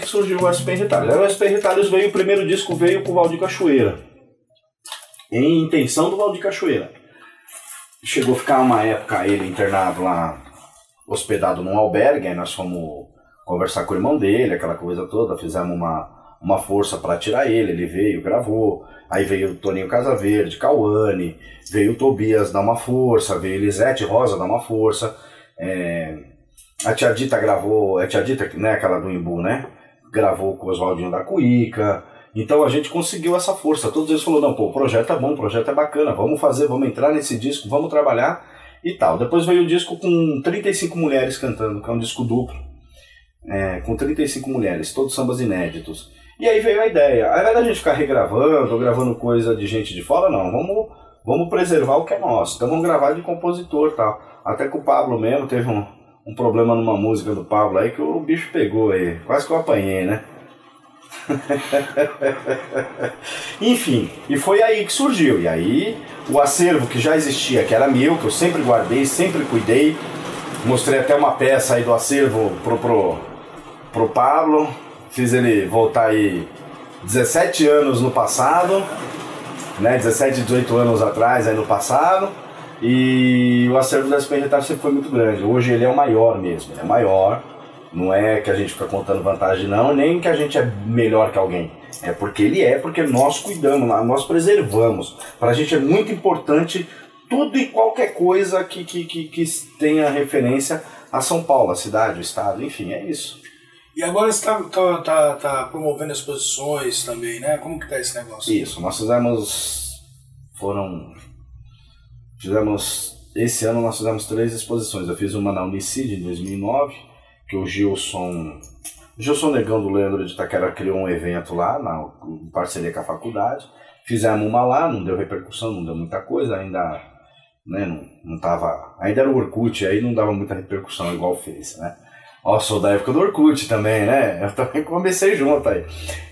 que surgiu o SP Retalhos. O SP Retalhos veio, o primeiro disco veio com o Valdir Cachoeira. Em intenção do Valdir Cachoeira. Chegou a ficar uma época ele internado lá, hospedado num albergue, aí nós fomos conversar com o irmão dele, aquela coisa toda, fizemos uma, uma força para tirar ele, ele veio, gravou. Aí veio o Toninho Casaverde, Cauane, veio o Tobias dar uma força, veio Elisete Rosa dar uma força. É, a Tia Dita gravou, a Tia Dita, né, aquela do Imbu, né? Gravou com o Oswaldinho da Cuíca. Então a gente conseguiu essa força. Todos eles falaram, não, pô, o projeto é bom, o projeto é bacana, vamos fazer, vamos entrar nesse disco, vamos trabalhar e tal. Depois veio o disco com 35 mulheres cantando, que é um disco duplo, é, com 35 mulheres, todos sambas inéditos. E aí veio a ideia, ao invés da gente ficar regravando ou gravando coisa de gente de fora, não, vamos, vamos preservar o que é nosso. Então vamos gravar de compositor tal. Até que o Pablo mesmo teve um, um problema numa música do Pablo aí que o bicho pegou aí. Quase que eu apanhei, né? Enfim, e foi aí que surgiu. E aí o acervo que já existia, que era meu, que eu sempre guardei, sempre cuidei. Mostrei até uma peça aí do acervo pro, pro, pro Pablo fiz ele voltar aí 17 anos no passado, né? 17, 18 anos atrás aí no passado. E o acervo da SP Retalho sempre foi muito grande. Hoje ele é o maior mesmo, é maior. Não é que a gente fica contando vantagem não, nem que a gente é melhor que alguém. É porque ele é, porque nós cuidamos, nós preservamos. Para a gente é muito importante tudo e qualquer coisa que, que, que, que tenha referência a São Paulo, a cidade, o estado, enfim, é isso. E agora você está tá, tá, tá promovendo exposições também, né? Como que tá esse negócio? Isso, nós fizemos. Foram. Fizemos. Esse ano nós fizemos três exposições. Eu fiz uma na Unicid em 2009, que o Gilson. Gilson Negão do Leandro de Itaquera criou um evento lá, na, em parceria com a faculdade. Fizemos uma lá, não deu repercussão, não deu muita coisa, ainda. Né, não, não tava, ainda era o Orkut, aí não dava muita repercussão igual fez, né? Ó, sou da época do Orkut também, né? Eu também comecei junto aí.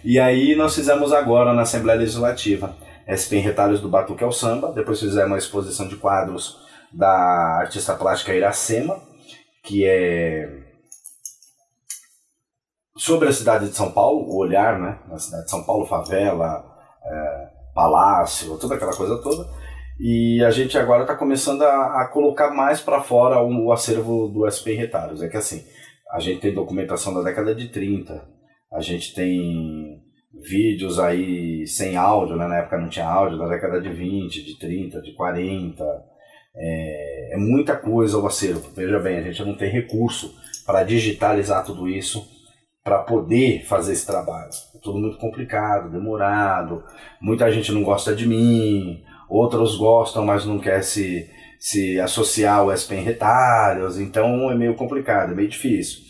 E aí nós fizemos agora na Assembleia Legislativa SP em Retalhos do Batuque ao Samba, depois fizemos uma exposição de quadros da artista plástica Iracema, que é sobre a cidade de São Paulo, o olhar, né? Na cidade de São Paulo, favela, é, palácio, toda aquela coisa toda. E a gente agora está começando a, a, colocar mais para fora o, o, acervo do SP em Retalhos. É que assim, a gente tem documentação da década de 30, a gente tem vídeos aí sem áudio, né? na época não tinha áudio, da década de 20, de 30, de 40. É, é muita coisa o acervo. Veja bem, a gente não tem recurso para digitalizar tudo isso para poder fazer esse trabalho. É tudo muito complicado, demorado. Muita gente não gosta de mim, outros gostam, mas não quer se se associar ao SPM retalhos, então é meio complicado, é meio difícil.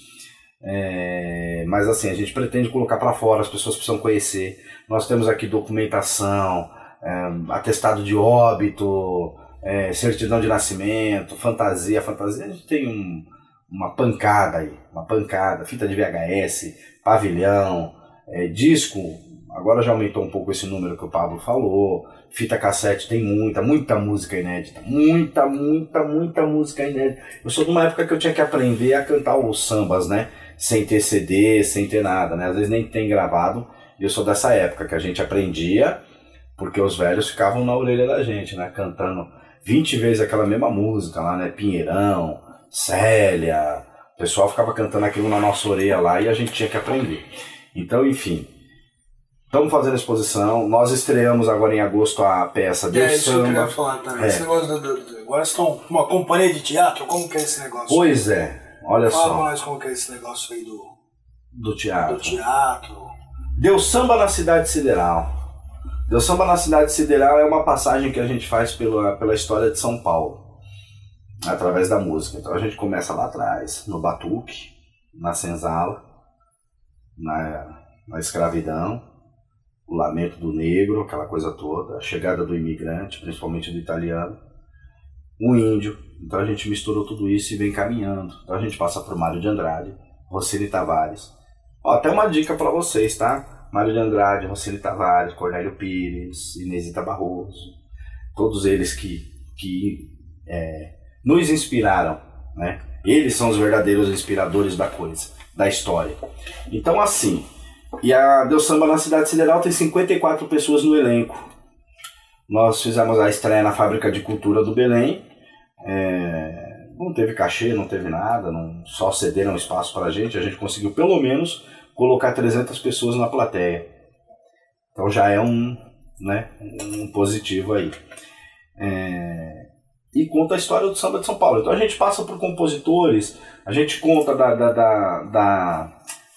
É, mas assim, a gente pretende colocar para fora, as pessoas precisam conhecer. Nós temos aqui documentação, é, atestado de óbito, é, certidão de nascimento, fantasia. Fantasia a gente tem um, uma pancada aí, uma pancada, fita de VHS, pavilhão, é, disco, agora já aumentou um pouco esse número que o Pablo falou, fita cassete tem muita, muita música inédita. Muita, muita, muita música inédita. Eu sou de uma época que eu tinha que aprender a cantar os sambas, né? Sem ter CD, sem ter nada, né? Às vezes nem tem gravado. E eu sou dessa época que a gente aprendia, porque os velhos ficavam na orelha da gente, né? Cantando 20 vezes aquela mesma música lá, né? Pinheirão, Célia. O pessoal ficava cantando aquilo na nossa orelha lá e a gente tinha que aprender. Então, enfim, Estamos fazendo a exposição. Nós estreamos agora em agosto a peça Deus é, isso Samba. Que eu queria falar também. É. Esse negócio do, do, do, agora estão uma companhia de teatro. Como que é esse negócio? Pois é. Olha Fala só. Fala mais como que é esse negócio aí do do teatro. Do teatro. Deus Samba na Cidade Sideral. Deus Samba na Cidade Sideral é uma passagem que a gente faz pela, pela história de São Paulo, através da música. Então a gente começa lá atrás, no Batuque, na Senzala, na, na escravidão, o lamento do negro, aquela coisa toda, a chegada do imigrante, principalmente do italiano, o índio. Então a gente misturou tudo isso e vem caminhando. Então a gente passa por Mário de Andrade, Rocine Tavares. Ó, até uma dica para vocês, tá? Mário de Andrade, Rocine Tavares, Cornélio Pires, Inesita Barroso, todos eles que, que é, nos inspiraram, né? Eles são os verdadeiros inspiradores da coisa. da história. Então, assim, e a Deus Samba na Cidade Sideral tem 54 pessoas no elenco. Nós fizemos a estreia na Fábrica de Cultura do Belém. É, não teve cachê, não teve nada, não, só cederam espaço para a gente. A gente conseguiu pelo menos colocar 300 pessoas na plateia. Então já é um, né, um positivo aí. É, e conta a história do samba de São Paulo. Então a gente passa por compositores, a gente conta da, da, da, da,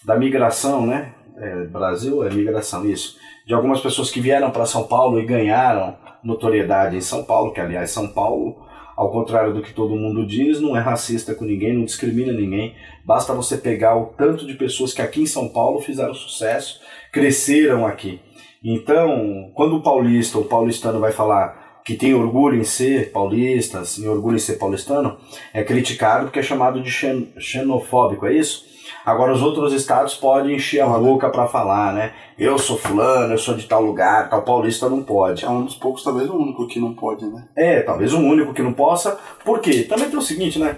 da migração, né? É, Brasil é migração, isso. De algumas pessoas que vieram para São Paulo e ganharam notoriedade em São Paulo, que aliás São Paulo, ao contrário do que todo mundo diz, não é racista com ninguém, não discrimina ninguém. Basta você pegar o tanto de pessoas que aqui em São Paulo fizeram sucesso, cresceram aqui. Então, quando o paulista ou paulistano vai falar que tem orgulho em ser paulista, assim, orgulho em ser paulistano, é criticado porque é chamado de xenofóbico, é isso? Agora os outros estados podem encher a boca para falar, né? Eu sou fulano, eu sou de tal lugar, tal paulista não pode. É um dos poucos, talvez o único que não pode, né? É, talvez o único que não possa. Por quê? Também tem o seguinte, né?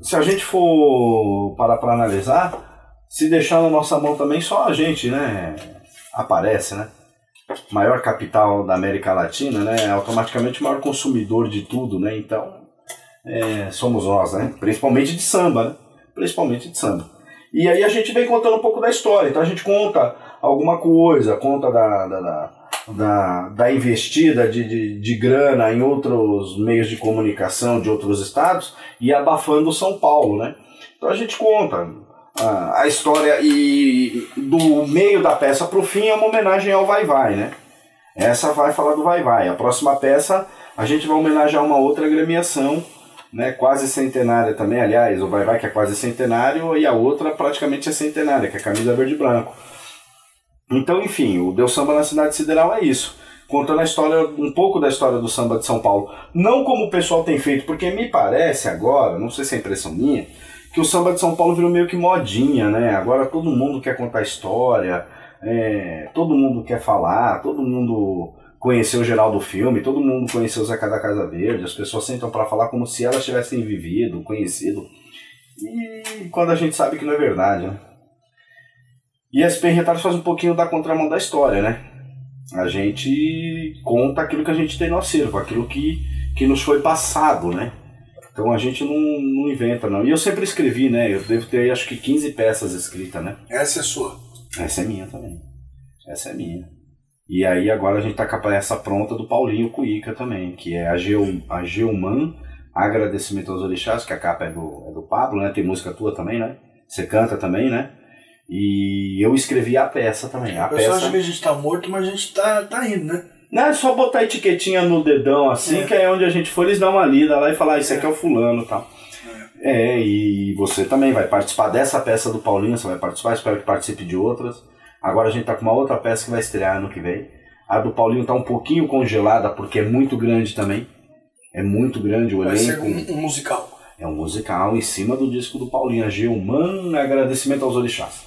Se a gente for parar para analisar, se deixar na nossa mão também, só a gente, né? Aparece, né? Maior capital da América Latina, né? Automaticamente o maior consumidor de tudo, né? Então, é, somos nós, né? Principalmente de samba, né? Principalmente de samba. E aí a gente vem contando um pouco da história. Então a gente conta alguma coisa, conta da, da, da, da, da investida de, de, de, grana em outros meios de comunicação de outros estados e abafando São Paulo, né? Então a gente conta a, a história e do meio da peça para o fim é uma homenagem ao Vai Vai, né? Essa vai falar do Vai Vai. A próxima peça a gente vai homenagear uma outra agremiação né, quase centenária também, aliás, o Vai Vai que é quase centenário e a outra praticamente é centenária, que é a camisa verde e branco. Então, enfim, o Deus Samba na Cidade Sideral é isso. Contando a história, um pouco da história do samba de São Paulo. Não como o pessoal tem feito, porque me parece agora, não sei se é impressão minha, que o samba de São Paulo virou meio que modinha, né? Agora todo mundo quer contar história, é, todo mundo quer falar, todo mundo conheceu o geral do filme, todo mundo conheceu o Zeca da Casa Verde, as pessoas sentam para falar como se elas tivessem vivido, conhecido. E quando a gente sabe que não é verdade, né? E SP Retalhos faz um pouquinho da contramão da história, né? A gente conta aquilo que a gente tem no acervo, aquilo que, que nos foi passado, né? Então a gente não, não inventa, não. E eu sempre escrevi, né? Eu devo ter acho que 15 peças escritas, né? Essa é sua? Essa é minha também. Essa é minha. E aí agora a gente tá com a peça pronta do Paulinho Cuica também, que é a, Geo, a Geoman, Agradecimento aos Orixás, que a capa é do, é do Pablo, né? Tem música tua também, né? Você canta também, né? E eu escrevi a peça também. A pessoal peça... acha que a gente tá morto, mas a gente tá, tá indo, né? Não, é só botar a etiquetinha no dedão assim, é. que é onde a gente for, eles dão uma lida lá e falar, ah, isso aqui é o fulano e tal. É. é, e você também vai participar dessa peça do Paulinho, você vai participar, espero que participe de outras. Agora a gente tá com uma outra peça que vai estrear ano que vem. A do Paulinho tá um pouquinho congelada porque é muito grande também. É muito grande o vai elenco. Vai ser um, um, musical. É um musical em cima do disco do Paulinho. A Gilman, agradecimento aos orixás.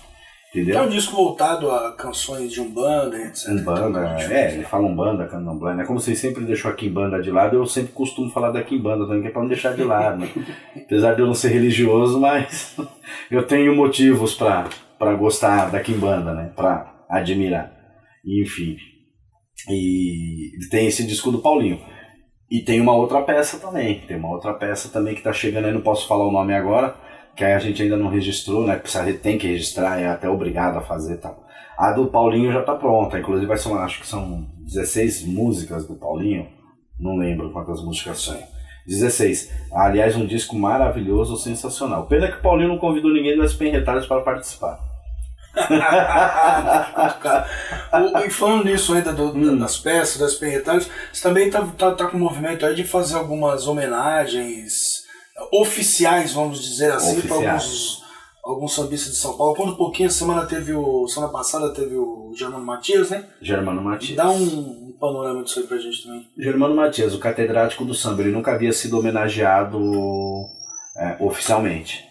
Entendeu? É um disco voltado a canções de Umbanda, etc. Umbanda, é, ele fala Umbanda, Candomblé, né? Como vocês sempre deixou aqui Kimbanda de lado, eu sempre costumo falar da Kimbanda também, que é pra não deixar de lado, né? Apesar de eu não ser religioso, mas eu tenho motivos para para gostar da Kimbanda, né? Para admirar. Enfim. E tem esse disco do Paulinho. E tem uma outra peça também. Tem uma outra peça também que tá chegando aí, não posso falar o nome agora, que a gente ainda não registrou, né? Precisa, tem que registrar, é até obrigado a fazer tal. A do Paulinho já tá pronta, inclusive vai ser acho que são 16 músicas do Paulinho, não lembro quantas músicas são. 16. Aliás, um disco maravilhoso, sensacional. Pena que o Paulinho não convidou ninguém das Penretalhas para participar. o, e falando nisso ainda do, hum. das peças, das penretalhas, você também tá, tá, tá com o movimento aí de fazer algumas homenagens oficiais, vamos dizer assim, para alguns, alguns sambistas de São Paulo. Quando um pouquinho, semana teve o. Semana passada teve o Germano Matias, né? Germano Matias. Dá um, um panorama disso aí pra gente também. Germano Matias, o catedrático do samba, ele nunca havia sido homenageado é, oficialmente.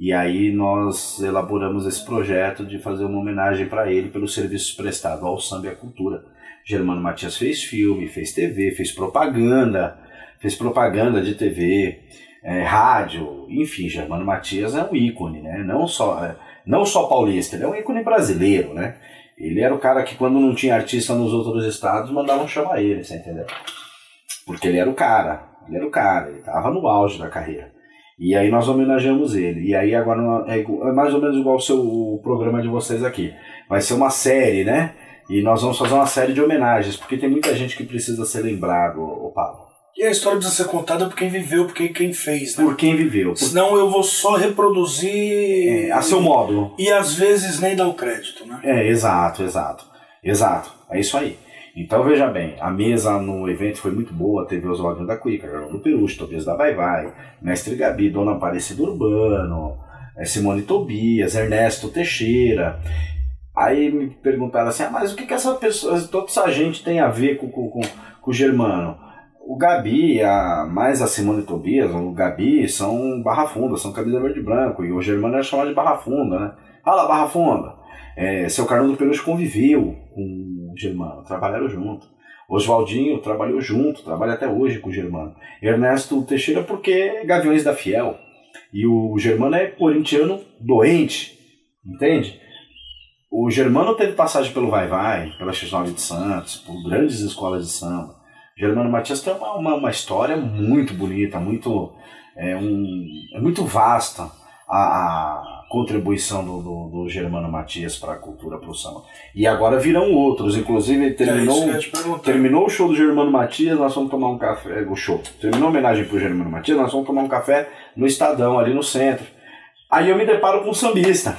E aí nós elaboramos esse projeto de fazer uma homenagem para ele pelos serviços prestados ao samba e à cultura. Germano Matias fez filme, fez TV, fez propaganda, fez propaganda de TV, é, rádio, enfim, Germano Matias é um ícone, né? Não só, é, não só paulista, ele é um ícone brasileiro, né? Ele era o cara que quando não tinha artista nos outros estados, mandavam chamar ele, você entendeu? Porque ele era o cara, ele era o cara, ele estava no auge da carreira. E aí nós homenageamos ele. E aí agora é, é mais ou menos igual o seu o programa de vocês aqui. Vai ser uma série, né? E nós vamos fazer uma série de homenagens, porque tem muita gente que precisa ser lembrado, o Paulo. E a história precisa ser contada por quem viveu, por quem fez, né? Por quem viveu. Por... Senão eu vou só reproduzir. É, a seu modo. E às vezes nem dar o crédito, né? É, exato, exato. Exato. É isso aí. Então veja bem, a mesa no evento foi muito boa, teve Oswaldinho da Cuica, do Perucho, Tobias da Vai Vai, Mestre Gabi, Dona Aparecida Urbano, é, Simone Tobias, Ernesto Teixeira. Aí me perguntaram assim, ah, mas o que, que essa pessoa, toda essa gente tem a ver com, com, com, com o Germano? O Gabi, a, mais a Simone Tobias, o Gabi são Barra Funda, são camisa verde e branco, e o Germano é chamado de Barra Funda, né? Fala Barra Funda! É, seu Carlos do Peluche conviveu com Germano, trabalharam junto. Oswaldinho trabalhou junto, trabalha até hoje com o Germano. Ernesto Teixeira porque é Gaviões da Fiel. E o Germano é corintiano doente, entende? O Germano teve passagem pelo Vai Vai, pela X9 de Santos, por grandes escolas de samba. Germano Matias tem uma, uma, uma história muito bonita, muito, é, um, é muito vasta a, a contribuição do, do, do, Germano Matias para a cultura para o samba. E agora virão outros, inclusive terminou, é terminou o show do Germano Matias, nós vamos tomar um café, o show, terminou a homenagem para o Germano Matias, nós vamos tomar um café no Estadão, ali no centro. Aí eu me deparo com um sambista.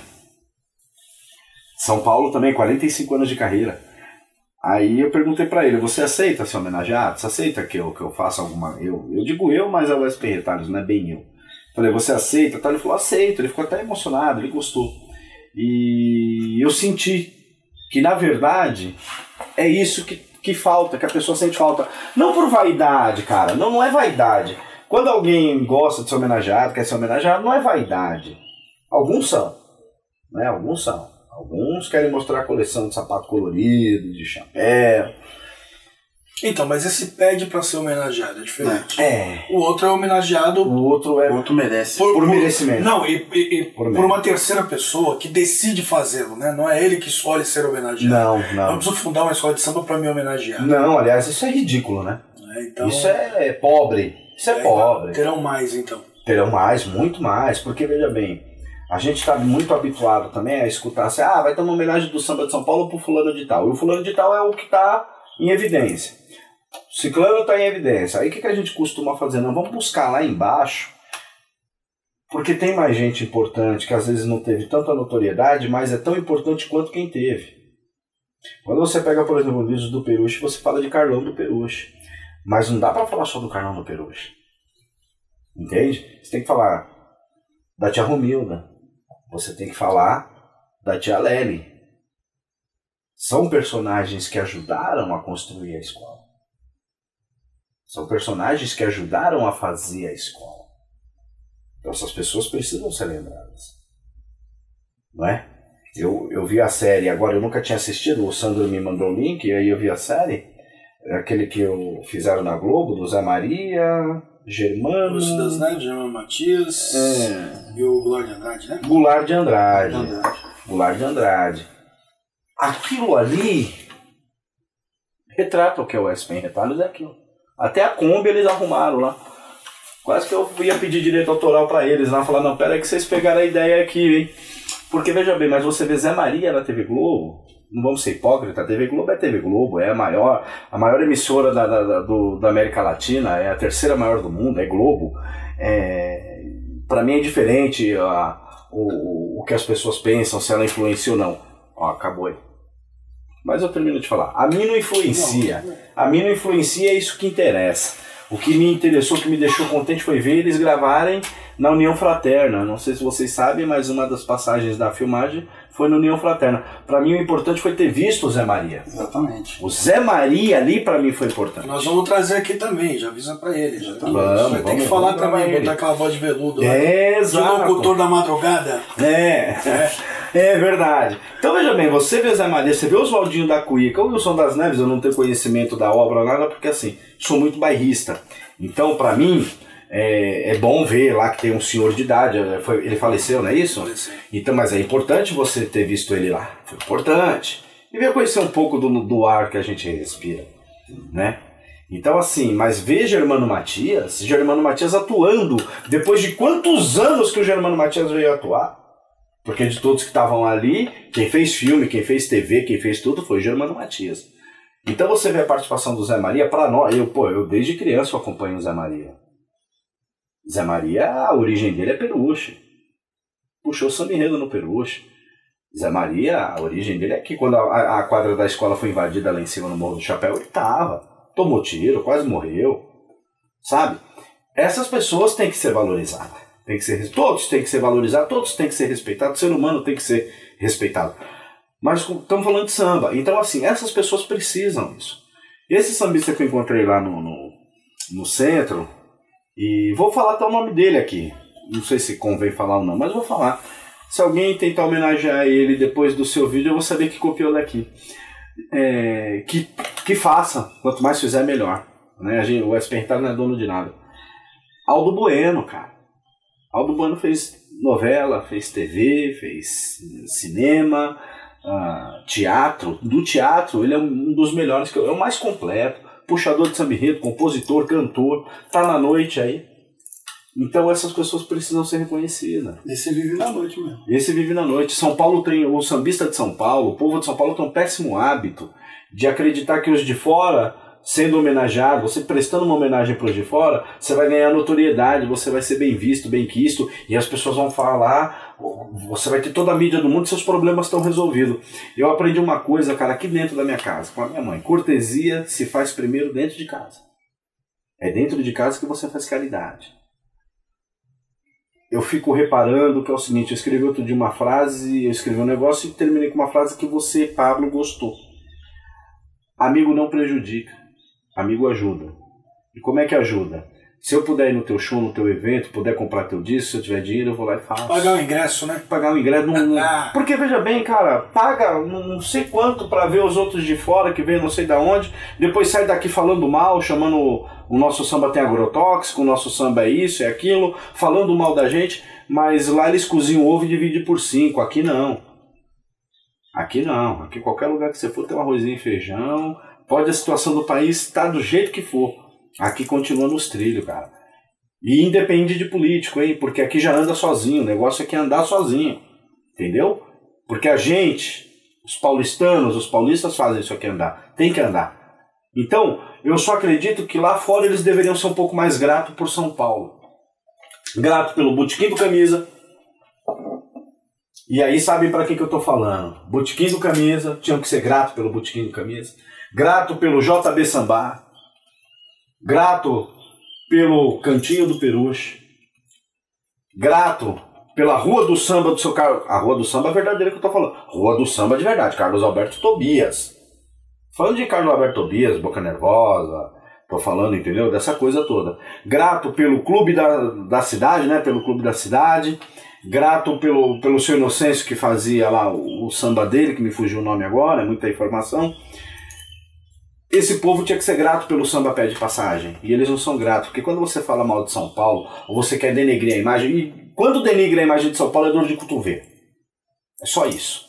São Paulo também, 45 anos de carreira. Aí eu perguntei para ele, você aceita ser homenageado? Você aceita que eu, que eu faça alguma... Eu, eu digo eu, mas é o SP Retalhos, não é bem eu. Falei, você aceita? Ele falou, aceito. Ele ficou até emocionado, ele gostou. E eu senti que, na verdade, é isso que, que falta, que a pessoa sente falta. Não por vaidade, cara, não, não é vaidade. Quando alguém gosta de ser homenageado, quer ser homenageado, não é vaidade. Alguns são, né? Alguns são. Alguns querem mostrar a coleção de sapato colorido, de chapéu. Então, mas esse pede para ser homenageado é diferente. É. O outro é homenageado. O outro é. O outro merece. Por, por, por merecimento. Não, e, e, e por, por, uma terceira pessoa que decide fazê-lo, né? Não é ele que escolhe ser homenageado. Não, não. Eu preciso fundar uma escola de samba para me homenagear. Não, aliás, isso é ridículo, né? É, então... Isso é pobre. Isso é, é pobre. Terão mais, então. Terão mais, muito mais, porque veja bem. A gente está muito habituado também a escutar assim, ah, vai ter uma homenagem do samba de São Paulo pro fulano de tal. E o fulano de tal é o que está em evidência. Ciclano está em evidência. Aí o que, que a gente costuma fazer? Não, vamos buscar lá embaixo, porque tem mais gente importante que às vezes não teve tanta notoriedade, mas é tão importante quanto quem teve. Quando você pega, por exemplo, o livro do Peruche, você fala de Carlão do Peruche. Mas não dá para falar só do Carlão do Peruche. Entende? Você tem que falar da tia Romilda. Você tem que falar da tia Lely. São personagens que ajudaram a construir a escola. São personagens que ajudaram a fazer a escola. Então essas pessoas precisam ser lembradas. Não é? Eu, eu vi a série, agora eu nunca tinha assistido, o Sandro me mandou o link, e aí eu vi a série, é aquele que eu fizeram na Globo, do Zé Maria, Germano. O das Neves, Germano Matias é... e o Goulart de Andrade, né? Goulart de Andrade. Andrade. Goulart de Andrade. Aquilo ali retrata o que é o SP em retalhos, é aquilo. Até a Kombi eles arrumaram lá. Quase que eu ia pedir direito autoral para eles lá, falar, não, pera aí que vocês pegaram a ideia aqui, hein? Porque veja bem, mas você vê Zé Maria na TV Globo, não vamos ser hipócritas, a TV Globo é a TV Globo, é a maior, a maior emissora da, da, do, da América Latina, é a terceira maior do mundo, é Globo. É, para mim é diferente a, o, o que as pessoas pensam, se ela influencia ou não. Ó, acabou aí. Mas eu termino de falar. A mim não influencia. A mim não influencia é isso que interessa. O que me interessou, o que me deixou contente foi ver eles gravarem na União Fraterna. Não sei se vocês sabem, mas uma das passagens da filmagem foi na União Fraterna. Para mim o importante foi ter visto o Zé Maria. Exatamente. O Zé Maria ali para mim foi importante. Nós vamos trazer aqui também, já avisa para ele. Já tá vamos, Vai ter que falar também, botar aquela voz de veludo. É, exato. De locutor da madrugada. É. é. É verdade. Então veja bem, você vê Zé Maria, você vê Oswaldinho da Cuíca, o Wilson das Neves, eu não tenho conhecimento da obra nada, porque assim, sou muito bairrista. Então, para mim, é, é bom ver lá que tem um senhor de idade, é, foi, ele faleceu, não é isso? Então, mas é importante você ter visto ele lá, foi importante. E ver conhecer um pouco do, do ar que a gente respira, né? Então, assim, mas ver Germano Matias, Germano Matias atuando, depois de quantos anos que o Germano Matias veio atuar? Porque de todos que estavam ali, quem fez filme, quem fez TV, quem fez tudo foi o Germano Matias. Então você vê a participação do Zé Maria, para nós, eu, pô, eu desde criança eu acompanho o Zé Maria. Zé Maria, a origem dele é Peruche. Puxou samba enredo no Peruche. Zé Maria, a origem dele é que quando a, a quadra da escola foi invadida lá em cima no Morro do Chapéu, ele tava. Tomou tiro, quase morreu. Sabe? Essas pessoas têm que ser valorizadas. Tem que ser, todos têm que ser valorizados, todos têm que ser respeitados, o ser humano tem que ser respeitado. Mas estamos falando de samba. Então, assim, essas pessoas precisam disso. Esse sambista que eu encontrei lá no, no, no centro, e vou falar até o nome dele aqui. Não sei se convém falar ou não, mas vou falar. Se alguém tentar homenagear ele depois do seu vídeo, eu vou saber que copiou daqui. É, que, que faça. Quanto mais fizer, melhor. Né? A gente, o SPR não é dono de nada. Aldo Bueno, cara. Aldo Bueno fez novela, fez TV, fez cinema, uh, teatro. Do teatro, ele é um dos melhores, é o mais completo puxador de samba compositor, cantor, tá na noite aí. Então essas pessoas precisam ser reconhecidas. Esse vive na noite mesmo. Esse vive na noite. São Paulo tem, o sambista de São Paulo, o povo de São Paulo tem um péssimo hábito de acreditar que os de fora sendo homenageado, você prestando uma homenagem para os de fora, você vai ganhar notoriedade, você vai ser bem visto, bem quisto, e as pessoas vão falar, você vai ter toda a mídia do mundo e seus problemas estão resolvidos. Eu aprendi uma coisa, cara, aqui dentro da minha casa, com a minha mãe. Cortesia se faz primeiro dentro de casa. É dentro de casa que você faz caridade. Eu fico reparando que é o seguinte, eu escrevi outro dia uma frase, eu escrevi um negócio e terminei com uma frase que você, Pablo, gostou. Amigo não prejudica amigo ajuda. E como é que ajuda? Se eu puder ir no teu show, no teu evento, puder comprar teu disco, se eu tiver dinheiro, eu vou lá e faço. Pagar o ingresso, né? Pagar o ingresso. Não, ah. Porque veja bem, cara, paga não sei quanto para ver os outros de fora que vem não sei da onde, depois sai daqui falando mal, chamando o nosso samba tem agrotóxico, o nosso samba é isso, é aquilo, falando mal da gente, mas lá eles cozinham ovo e dividem por cinco, aqui não. Aqui não, aqui qualquer lugar que você for tem um arrozinho e feijão, Pode a situação do país estar do jeito que for. Aqui continua nos trilhos, cara. E independe de político, hein? Porque aqui já anda sozinho. O negócio aqui é andar sozinho. Entendeu? Porque a gente, os paulistanos, os paulistas fazem isso aqui andar. Tem que andar. Então, eu só acredito que lá fora eles deveriam ser um pouco mais gratos por São Paulo. Grato pelo Botequim do Camisa. E aí sabem para que, que eu tô falando. Botequim do Camisa, tinham que ser grato pelo Botequim do Camisa grato pelo JB Sambá, grato pelo Cantinho do Peruche, grato pela Rua do Samba do seu Carlos. A Rua do Samba é verdadeira que eu tô falando. Rua do Samba de verdade, Carlos Alberto Tobias. Falando de Carlos Alberto Tobias, Boca Nervosa, tô falando, entendeu? Dessa coisa toda. Grato pelo clube da, da cidade, né? Pelo clube da cidade. Grato pelo, pelo seu Inocêncio que fazia lá o, o samba dele, que me fugiu o nome agora, é muita informação esse povo tinha que ser grato pelo samba pé de passagem. E eles não são gratos, porque quando você fala mal de São Paulo, ou você quer denegrir a imagem, e quando denigra a imagem de São Paulo é dor de cotovelo. É só isso.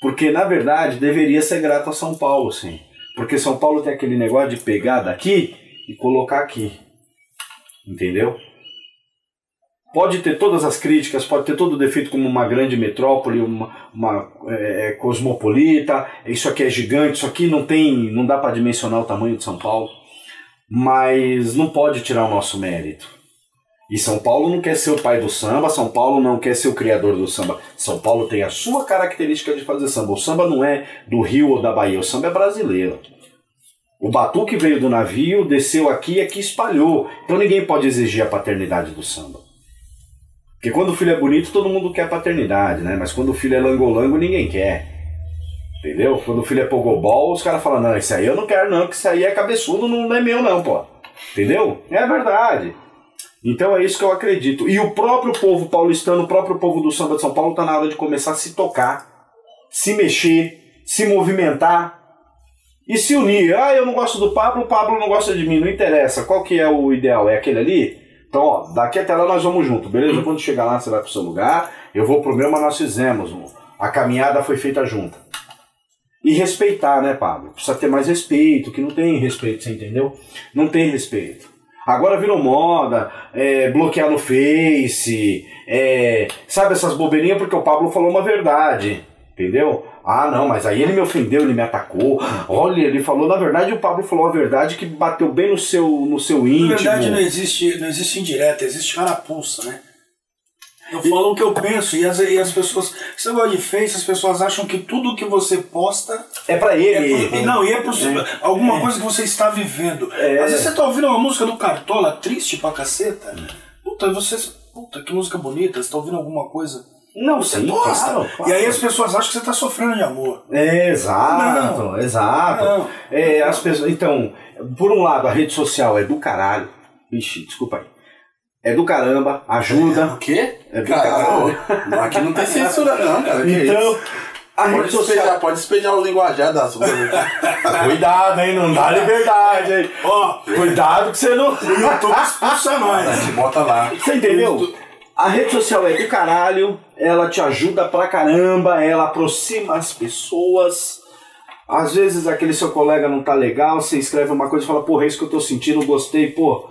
Porque, na verdade, deveria ser grato a São Paulo, sim. Porque São Paulo tem aquele negócio de pegar daqui e colocar aqui. Entendeu? Pode ter todas as críticas, pode ter todo o defeito como uma grande metrópole, uma, uma é, é, cosmopolita, isso aqui é gigante, isso aqui não tem, não dá para dimensionar o tamanho de São Paulo, mas não pode tirar o nosso mérito. E São Paulo não quer ser o pai do samba, São Paulo não quer ser o criador do samba. São Paulo tem a sua característica de fazer samba. O samba não é do Rio ou da Bahia, o samba é brasileiro. O batuque veio do navio, desceu aqui e aqui espalhou. Então ninguém pode exigir a paternidade do samba. Porque quando o filho é bonito, todo mundo quer paternidade, né? Mas quando o filho é langolango, ninguém quer. Entendeu? Quando o filho é pogobol, os caras falam, não, isso aí eu não quero não, que isso aí é cabeçudo, não é meu não, pô. Entendeu? É verdade. Então é isso que eu acredito. E o próprio povo paulistano, o próprio povo do samba de São Paulo, tá na hora de começar a se tocar, se mexer, se movimentar e se unir. Ah, eu não gosto do Pablo, o Pablo não gosta de mim, não interessa. Qual que é o ideal? É aquele ali? Então, ó, daqui até lá nós vamos junto, beleza? Quando chegar lá, você vai pro seu lugar, eu vou pro meu, mas nós fizemos. A caminhada foi feita junta. E respeitar, né, Pablo? Precisa ter mais respeito, que não tem respeito, você entendeu? Não tem respeito. Agora virou moda, é, bloquear no Face, é, sabe essas bobeirinhas porque o Pablo falou uma verdade, entendeu? Ah, não, mas aí ele me ofendeu, ele me atacou. Olha, ele falou, na verdade, o Pablo falou a verdade que bateu bem no seu, no seu íntimo. Na verdade, não existe, não existe indireta, existe carapuça, né? Eu falo o que eu penso e as, e as pessoas. Você gosta de Face, as pessoas acham que tudo que você posta. É pra ele. É por, não, e é, por, é alguma é. coisa que você está vivendo. É. Às vezes você tá ouvindo uma música do Cartola triste pra caceta. Puta, você. Puta, que música bonita, você tá ouvindo alguma coisa não, você sim, gosta. Claro, claro. E aí as pessoas acham que você está sofrendo de amor. É, exato, não. exato. Não. É, as pessoas, então, por um lado, a rede social é do caralho. Vixe, desculpa aí. É do caramba, ajuda. É, o quê? É do caralho. Aqui não tem censura, não, cara. então. A pode, rede social... despejar, pode despejar o linguajar das ruas. cuidado, hein? Não dá liberdade, hein? Ó, oh, cuidado que você não. O YouTube expulsa nós. Bota lá. Você entendeu? A rede social é do caralho, ela te ajuda pra caramba, ela aproxima as pessoas. Às vezes aquele seu colega não tá legal, você escreve uma coisa e fala, porra, é isso que eu tô sentindo, gostei, pô,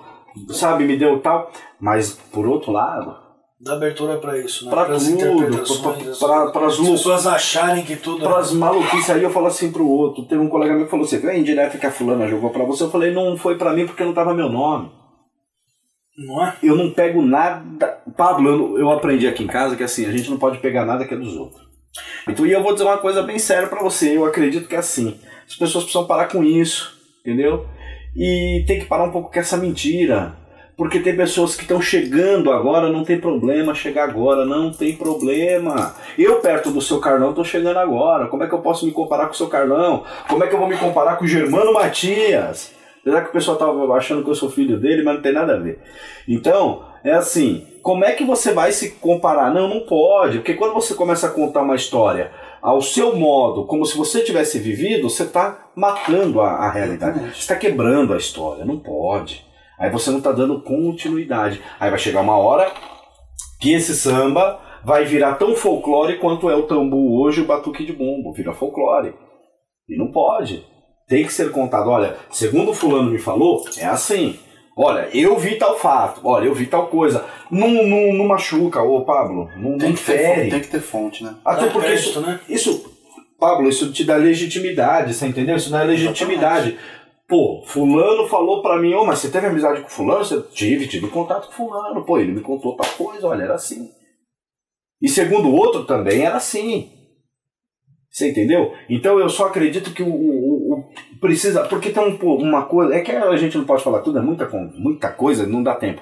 sabe, me deu tal. Mas, por outro lado... Dá abertura pra isso, né? Pra tudo, pra, as pessoas acharem que tudo... Para as maluquices, aí eu falo assim pro outro, teve um colega meu que falou assim, vem direto que a fulana jogou pra você, eu falei, não foi pra mim porque não tava meu nome. Não é? Eu não pego nada. Pablo, eu, eu aprendi aqui em casa que assim, a gente não pode pegar nada que é dos outros. Então, e eu vou dizer uma coisa bem séria para você, eu acredito que é assim. As pessoas precisam parar com isso, entendeu? E tem que parar um pouco com essa mentira. Porque tem pessoas que estão chegando agora, não tem problema chegar agora, não tem problema. Eu, perto do seu Carlão, estou chegando agora. Como é que eu posso me comparar com o seu Carlão? Como é que eu vou me comparar com o Germano Matias? Apesar que o pessoal tava achando que eu sou filho dele, mas não tem nada a ver. Então, é assim, como é que você vai se comparar? Não, não pode, porque quando você começa a contar uma história ao seu modo, como se você tivesse vivido, você está matando a, a realidade. Você está quebrando a história, não pode. Aí você não está dando continuidade. Aí vai chegar uma hora que esse samba vai virar tão folclore quanto é o tambu hoje o batuque de bumbo. Vira folclore. E não pode tem que ser contado. Olha, segundo fulano me falou, é assim. Olha, eu vi tal fato, olha, eu vi tal coisa. Não, não, não machuca, ô Pablo, não, tem não que fere. Ter, tem que ter fonte, né? Até Dá porque crédito, isso, né? isso, Pablo, isso te dá legitimidade, você entendeu? Isso dá legitimidade. Exatamente. Pô, fulano falou pra mim, ô, oh, mas você teve amizade com fulano? Você tive, tive contato com fulano. Pô, ele me contou tal coisa, olha, era assim. E segundo o outro também era assim. Você entendeu? Então eu só acredito que o precisa. Porque tem um, uma coisa. É que a gente não pode falar tudo, é muita, muita coisa, não dá tempo.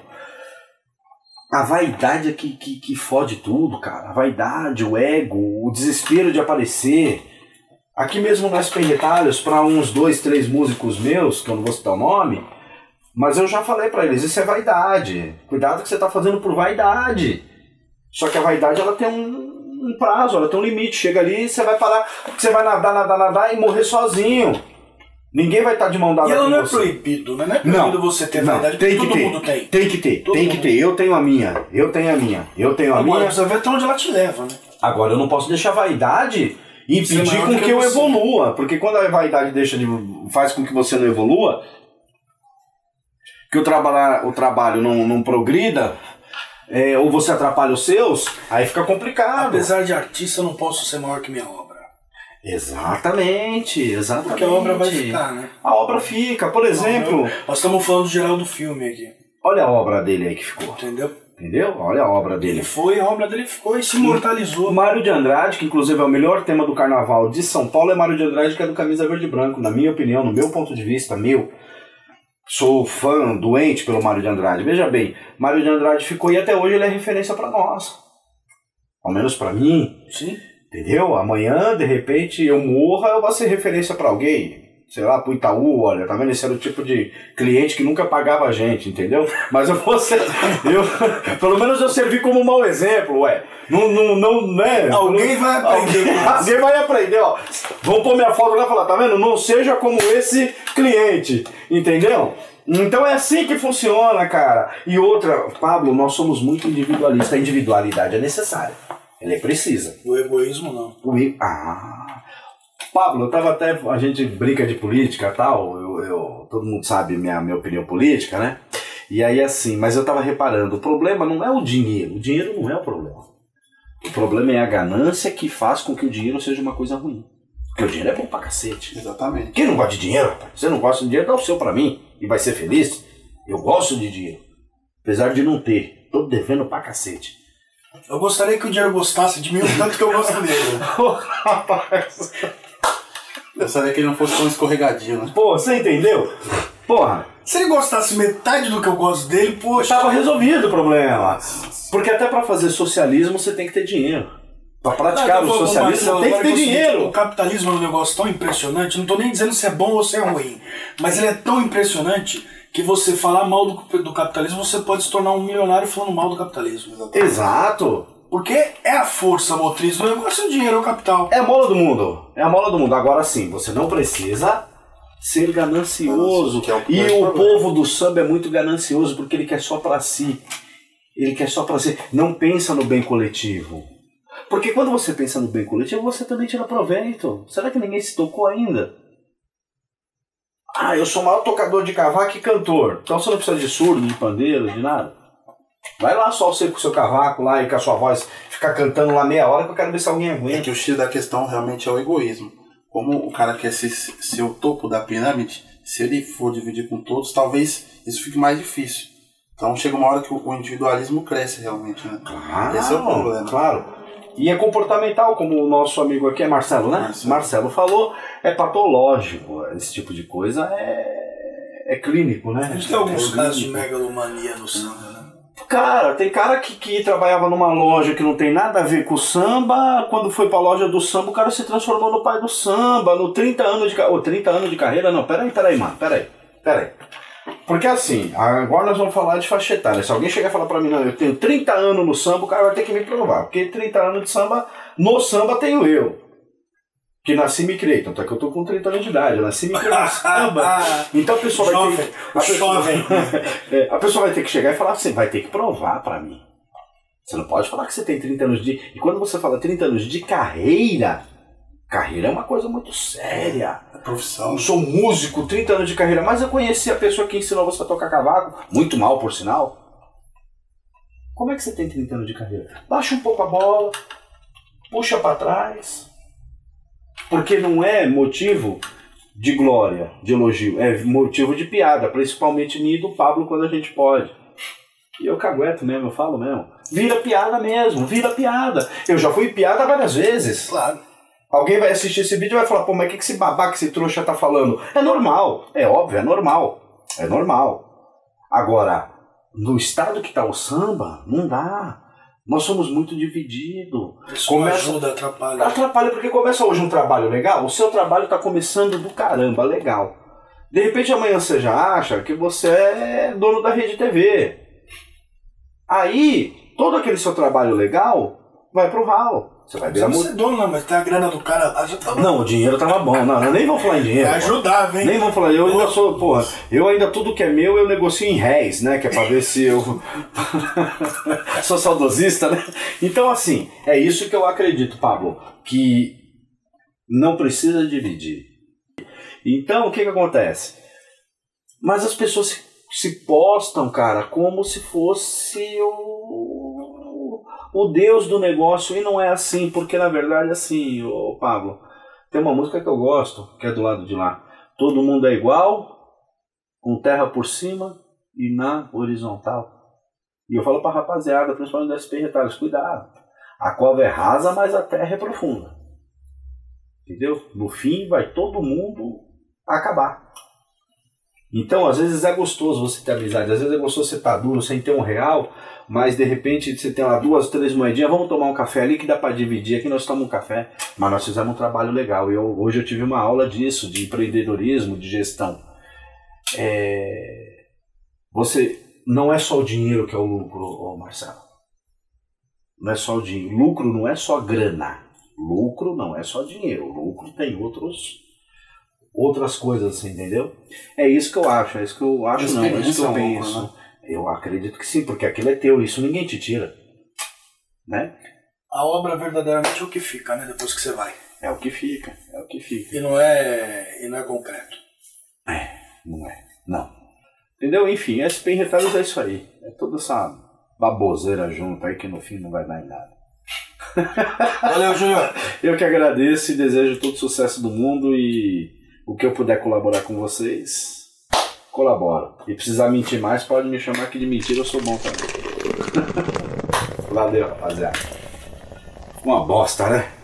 A vaidade é que, que, que fode tudo, cara. A vaidade, o ego, o desespero de aparecer. Aqui mesmo nas Penretalhos, para uns dois, três músicos meus, que eu não vou citar o nome, mas eu já falei para eles: isso é vaidade. Cuidado que você tá fazendo por vaidade. Só que a vaidade ela tem um, um prazo, ela tem um limite. Chega ali, você vai parar, você vai nadar, nadar, nadar e morrer sozinho. Ninguém vai estar de mão dada e ela não é proibido, né? Não é proibido não, você ter não, verdade, tem que todo ter, mundo tem. Tem que ter, todo tem que ter. Eu tenho a minha, eu tenho a minha, eu tenho a Agora, minha. Precisa ver até onde ela te leva, né? Agora eu não posso deixar a vaidade impedir com que, que eu você. evolua. Porque quando a vaidade deixa de, faz com que você não evolua, que o, trabalhar, o trabalho não, não progrida, é, ou você atrapalha os seus, aí fica complicado. Apesar de artista, eu não posso ser maior que minha obra. Exatamente, exatamente. Porque a obra vai ficar, né? A obra fica, por exemplo. Não, nós estamos falando geral do filme aqui. Olha a obra dele aí que ficou. Entendeu? Entendeu? Olha a obra dele. Ele foi, a obra dele ficou e se imortalizou. Mário de Andrade, que inclusive é o melhor tema do carnaval de São Paulo, é Mário de Andrade, que é do Camisa Verde e Branco. Na minha opinião, no meu ponto de vista, meu, sou fã, doente pelo Mário de Andrade. Veja bem, Mário de Andrade ficou e até hoje ele é referência para nós. Ao menos para mim. Sim. Entendeu? Amanhã, de repente, eu morra, eu vou ser referência para alguém sei lá, pro Itaú, olha, tá vendo? Esse era o tipo de cliente que nunca pagava a gente, entendeu? Mas eu vou ser, eu, pelo menos eu servi como um mau exemplo, ué. Não, não, não, né? Alguém vai aprender. Alguém, alguém vai aprender, ó. Vão pôr minha foto lá e falar, tá vendo? Não seja como esse cliente, entendeu? Então é assim que funciona, cara. E outra, Pablo, nós somos muito individualistas. A individualidade é necessária. Ela é precisa. O egoísmo não. O e... Ah. Pablo, eu tava até. A gente brinca de política e tal. Eu, eu, todo mundo sabe minha, minha opinião política, né? E aí assim, mas eu tava reparando, o problema não é o dinheiro. O dinheiro não é o problema. O problema é a ganância que faz com que o dinheiro seja uma coisa ruim. Porque o dinheiro é bom pra cacete. Exatamente. Quem não gosta de dinheiro, rapaz? Você não gosta de dinheiro, dá o seu pra mim e vai ser feliz. Eu gosto de dinheiro. Apesar de não ter. Tô devendo pra cacete. Eu gostaria que o dinheiro gostasse de mim o tanto que eu gosto dele. rapaz. Eu sabia que ele não fosse tão escorregadio, né? Pô, você entendeu? Porra, Se ele gostasse metade do que eu gosto dele, poxa. tava resolvido o problema. Porque até pra fazer socialismo você tem que ter dinheiro. Pra praticar Não, o socialismo você tem que ter dinheiro. O capitalismo é um negócio tão impressionante, não tô nem dizendo se é bom ou se é ruim, mas ele é tão impressionante que você falar mal do, do capitalismo, você pode se tornar um milionário falando mal do capitalismo. Exato. Porque é a força motriz do negócio, é o dinheiro, é o capital. É a mola do mundo. É a mola do mundo. Agora sim, você não precisa ser ganancioso. Que é o e o problema. povo do samba é muito ganancioso porque ele quer só pra si. Ele quer só pra si. Não pensa no bem coletivo. Porque quando você pensa no bem coletivo, você também tira proveito. Será que ninguém se tocou ainda? Ah, eu sou o maior tocador de cavaco e cantor. Então você não precisa de surdo, de pandeiro, de nada. Vai lá só você com o seu cavaco lá e com a sua voz ficar cantando lá meia hora que eu quero ver se alguém É aguenta. que o X da questão realmente é o egoísmo. Como o cara quer ser, ser o topo da pirâmide, se ele for dividir com todos, talvez isso fique mais difícil. Então chega uma hora que o o individualismo cresce realmente, né? Claro, Esse é o problema. Claro. E é comportamental, como o nosso amigo aqui é Marcelo, né? Marcelo. Marcelo falou, é patológico. Esse tipo de coisa é, é clínico, né? A gente tem alguns É casos de megalomania no samba, né? Cara, tem cara que, que trabalhava numa loja que não tem nada a ver com o samba, quando foi pra loja do samba, o cara se transformou no pai do samba, no 30 anos de, ca- ô, 30 anos de carreira, não, peraí, peraí, mano, peraí, peraí. Porque assim, agora nós vamos falar de faixa etária. Se alguém chegar e falar pra mim, não, eu tenho 30 anos no samba, o cara vai ter que me provar. Porque 30 anos de samba, no samba tenho eu. Que nasci e me criei. Tanto é que eu tô com 30 anos de idade, eu nasci e me criei no samba. Então a pessoa vai ter Jovem, a pessoa- jovem. É, a pessoa vai ter que chegar e falar assim, vai ter que provar pra mim. Você não pode falar que você tem 30 anos de. E quando você fala 30 anos de carreira, carreira é uma coisa muito séria. Profissão. Eu sou músico, 30 anos de carreira, mas eu conheci a pessoa que ensinou você a tocar cavaco, muito mal por sinal. Como é que você tem 30 anos de carreira? Baixa um pouco a bola, puxa pra trás. Porque não é motivo de glória, de elogio, é motivo de piada, principalmente mim e do Pablo quando a gente pode. E eu cagueto mesmo, eu falo mesmo. Vira piada mesmo, vira piada. Eu já fui piada várias vezes. Claro. Alguém vai assistir esse vídeo e vai falar, pô, mas o que, que esse babaca, esse trouxa tá falando? É normal, é óbvio, é normal. É normal. Agora, no estado que tá o samba, não dá. Nós somos muito divididos. Isso Começa- ajuda, atrapalha. Atrapalha porque começa hoje um trabalho legal, o seu trabalho tá começando do caramba, legal. De repente amanhã você já acha que você é dono da rede TV. Aí, todo aquele seu trabalho legal vai pro ralo. Você vai virar precisa ser dono, não, mas tem a grana do cara lá, já tá não, o dinheiro tava bom. Não, eu nem vou falar em dinheiro. pô. Ajudava, hein? Nem vou falar, eu ainda sou, porra, eu ainda tudo que é meu eu negocio em réis, né? Que é pra ver se eu. sou saudosista, né? Então, assim, é isso que eu acredito, Pablo, que não precisa dividir. Então, o que que acontece? Mas as pessoas se, se postam, cara, como se fosse o, o Deus do negócio, e não é assim, porque na verdade, assim, ô Pablo, tem uma música que eu gosto, que é do lado de lá. Todo mundo é igual, com terra por cima e na horizontal. E eu falo pra rapaziada, principalmente da SP cuidado. A cova é rasa, mas a terra é profunda. Entendeu? No fim, vai todo mundo acabar. Então, às vezes é gostoso você ter amizade, às vezes é gostoso você estar duro sem ter um real, mas de repente você tem lá duas, três moedinhas, vamos tomar um café ali que dá para dividir, aqui nós tomamos um café, mas nós fizemos um trabalho legal. E eu, hoje eu tive uma aula disso, de empreendedorismo, de gestão. É, Você não é só o dinheiro que é o lucro, Marcelo. Não é só o dinheiro. Lucro não é só grana. Lucro não é só dinheiro. Lucro tem outros outras coisas, assim, entendeu? É isso que eu acho, é isso que eu acho, não, é isso que eu penso. Né? Eu acredito que sim, porque aquilo é teu, isso ninguém te tira. Né? A obra verdadeiramente é o que fica, né? Depois que você vai. É o que fica, é o que fica. E não é, e não é concreto. É, não é, não. Entendeu? Enfim, SP Retalhos é isso aí. É toda essa baboseira junto aí que no fim não vai dar em nada. Valeu, Júnior. Eu que agradeço e desejo todo sucesso do mundo e o que eu puder colaborar com vocês, colaboro. E precisar mentir mais, pode me chamar que de mentira eu sou bom também. Valeu, rapaziada. Uma bosta, né?